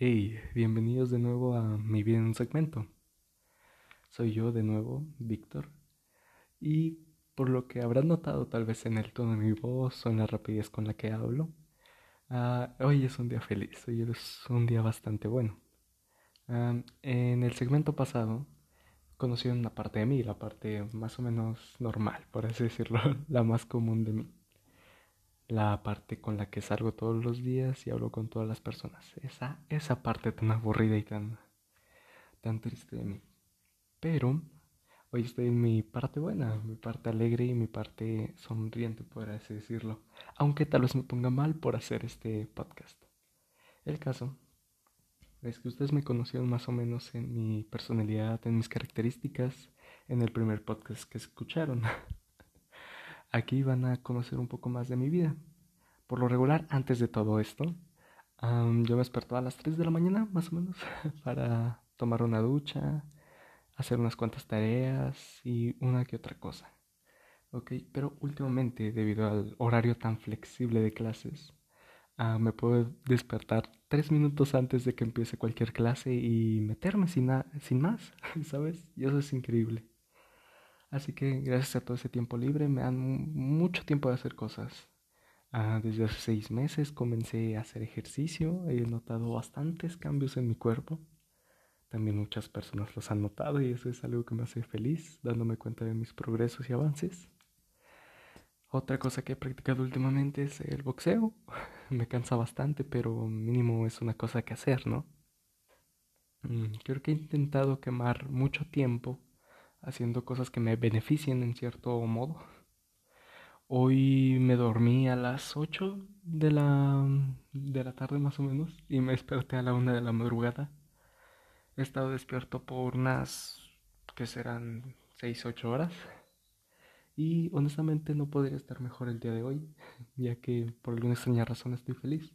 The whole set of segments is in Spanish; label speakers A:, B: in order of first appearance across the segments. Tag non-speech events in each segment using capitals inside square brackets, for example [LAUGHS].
A: Hey, bienvenidos de nuevo a Mi Vida en un Segmento. Soy yo de nuevo, Víctor, y por lo que habrán notado tal vez en el tono de mi voz o en la rapidez con la que hablo, uh, hoy es un día feliz, hoy es un día bastante bueno. Uh, en el segmento pasado conocí una parte de mí, la parte más o menos normal, por así decirlo, [LAUGHS] la más común de mí la parte con la que salgo todos los días y hablo con todas las personas. Esa, esa parte tan aburrida y tan, tan triste de mí. Pero hoy estoy en mi parte buena, mi parte alegre y mi parte sonriente, por así decirlo. Aunque tal vez me ponga mal por hacer este podcast. El caso es que ustedes me conocieron más o menos en mi personalidad, en mis características, en el primer podcast que escucharon. [LAUGHS] Aquí van a conocer un poco más de mi vida. Por lo regular, antes de todo esto, yo me despertó a las 3 de la mañana, más o menos, [LAUGHS] para tomar una ducha, hacer unas cuantas tareas y una que otra cosa. Ok, pero últimamente, debido al horario tan flexible de clases, ah, me puedo despertar tres minutos antes de que empiece cualquier clase y meterme sin, sin más, [LAUGHS] ¿sabes? Y eso es increíble. Así que gracias a todo ese tiempo libre me dan mucho tiempo de hacer cosas. Ah, desde hace seis meses comencé a hacer ejercicio, he notado bastantes cambios en mi cuerpo. También muchas personas los han notado y eso es algo que me hace feliz, dándome cuenta de mis progresos y avances. Otra cosa que he practicado últimamente es el boxeo. [LAUGHS] Me cansa bastante, pero mínimo es una cosa que hacer, ¿no? Mm, creo que he intentado quemar mucho tiempo haciendo cosas que me beneficien en cierto modo. Hoy me dormí a las 8 de la, de la tarde más o menos y me desperté a la 1 de la madrugada. He estado despierto por unas que serán 6-8 horas. Y honestamente no podría estar mejor el día de hoy, [LAUGHS] ya que por alguna extraña razón estoy feliz.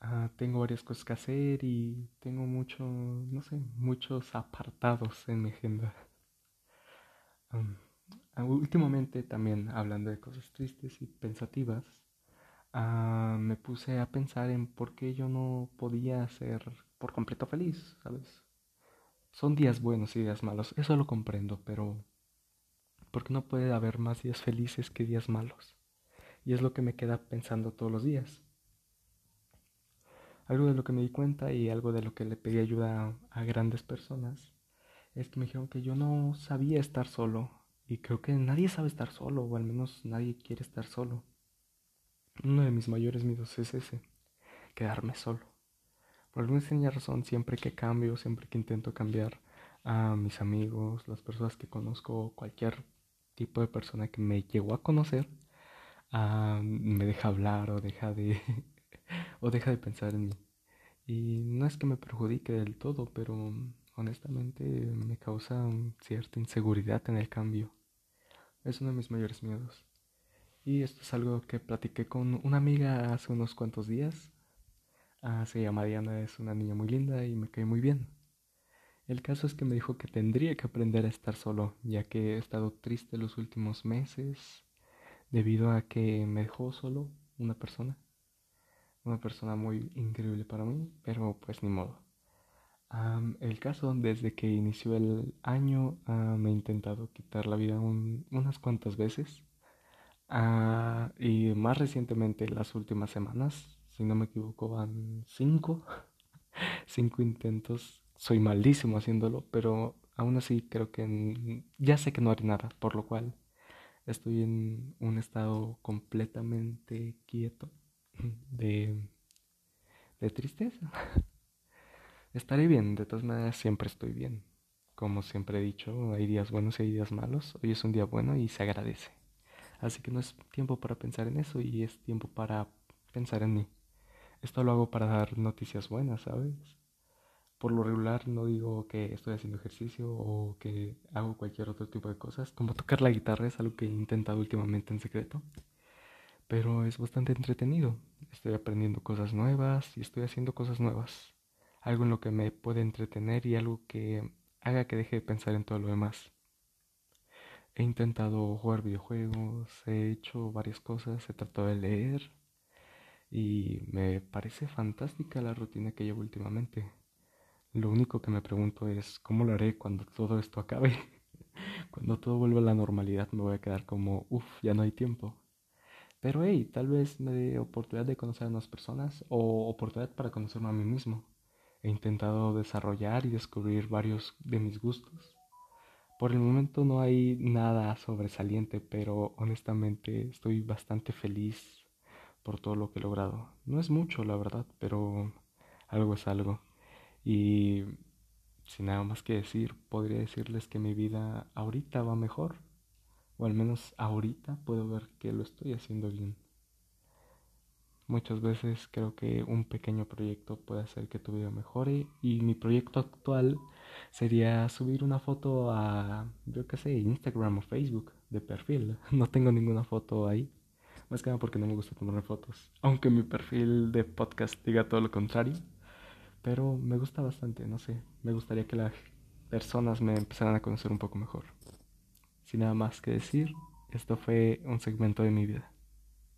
A: Ah, tengo varias cosas que hacer y tengo mucho, no sé, muchos apartados en mi agenda. Últimamente también hablando de cosas tristes y pensativas, ah, me puse a pensar en por qué yo no podía ser por completo feliz, ¿sabes? Son días buenos y días malos, eso lo comprendo, pero ¿por qué no puede haber más días felices que días malos? Y es lo que me queda pensando todos los días. Algo de lo que me di cuenta y algo de lo que le pedí ayuda a grandes personas es que me dijeron que yo no sabía estar solo. Y creo que nadie sabe estar solo, o al menos nadie quiere estar solo. Uno de mis mayores miedos es ese, quedarme solo. Por alguna extraña razón, siempre que cambio, siempre que intento cambiar a mis amigos, las personas que conozco, cualquier tipo de persona que me llegó a conocer, ah, me deja hablar o deja de [LAUGHS] o deja de pensar en mí. Y no es que me perjudique del todo, pero honestamente me causa cierta inseguridad en el cambio. Es uno de mis mayores miedos. Y esto es algo que platiqué con una amiga hace unos cuantos días. Ah, se llama Diana, es una niña muy linda y me cae muy bien. El caso es que me dijo que tendría que aprender a estar solo, ya que he estado triste los últimos meses debido a que me dejó solo una persona. Una persona muy increíble para mí, pero pues ni modo el caso, desde que inició el año, me he intentado quitar la vida unas cuantas veces. Ah, y más recientemente, las últimas semanas, si no me equivoco, van cinco, [LAUGHS] cinco intentos. Soy malísimo haciéndolo, pero aún así creo que ya sé que no haré nada, por lo cual estoy en un estado completamente quieto de, de tristeza. [LAUGHS] Estaré bien, de todas maneras siempre estoy bien. Como siempre he dicho, hay días buenos y hay días malos. Hoy es un día bueno y se agradece. Así que no es tiempo para pensar en eso y es tiempo para pensar en mí. Esto lo hago para dar noticias buenas, ¿sabes? Por lo regular no digo que estoy haciendo ejercicio o que hago cualquier otro tipo de cosas. Como tocar la guitarra es algo que he intentado últimamente en secreto. Pero es bastante entretenido. Estoy aprendiendo cosas nuevas y estoy haciendo cosas nuevas algo en lo que me puede entretener y algo que haga que deje de pensar en todo lo demás. He intentado jugar videojuegos, he hecho varias cosas, he tratado de leer Y me parece fantástica la rutina que llevo últimamente. Lo único que me pregunto es cómo lo haré cuando todo esto acabe. [LAUGHS] cuando todo vuelva a la normalidad me voy a quedar como, uff, ya no hay tiempo. Pero hey, tal vez me dé oportunidad de conocer a nuevas personas o oportunidad para conocerme a mí mismo. He intentado desarrollar y descubrir varios de mis gustos. Por el momento no hay nada sobresaliente, pero honestamente estoy bastante feliz por todo lo que he logrado. No es mucho, la verdad, pero algo es algo. Y sin nada más que decir, podría decirles que mi vida ahorita va mejor. O al menos ahorita puedo ver que lo estoy haciendo bien. Muchas veces creo que un pequeño proyecto puede hacer que tu vida mejore y mi proyecto actual sería subir una foto a, yo qué sé, Instagram o Facebook de perfil. [LAUGHS] No tengo ninguna foto ahí, más que nada porque no me gusta tomar fotos. Aunque mi perfil de podcast diga todo lo contrario, pero me gusta bastante, no sé, me gustaría que las personas me empezaran a conocer un poco mejor. Sin nada más que decir, esto fue un segmento de mi vida.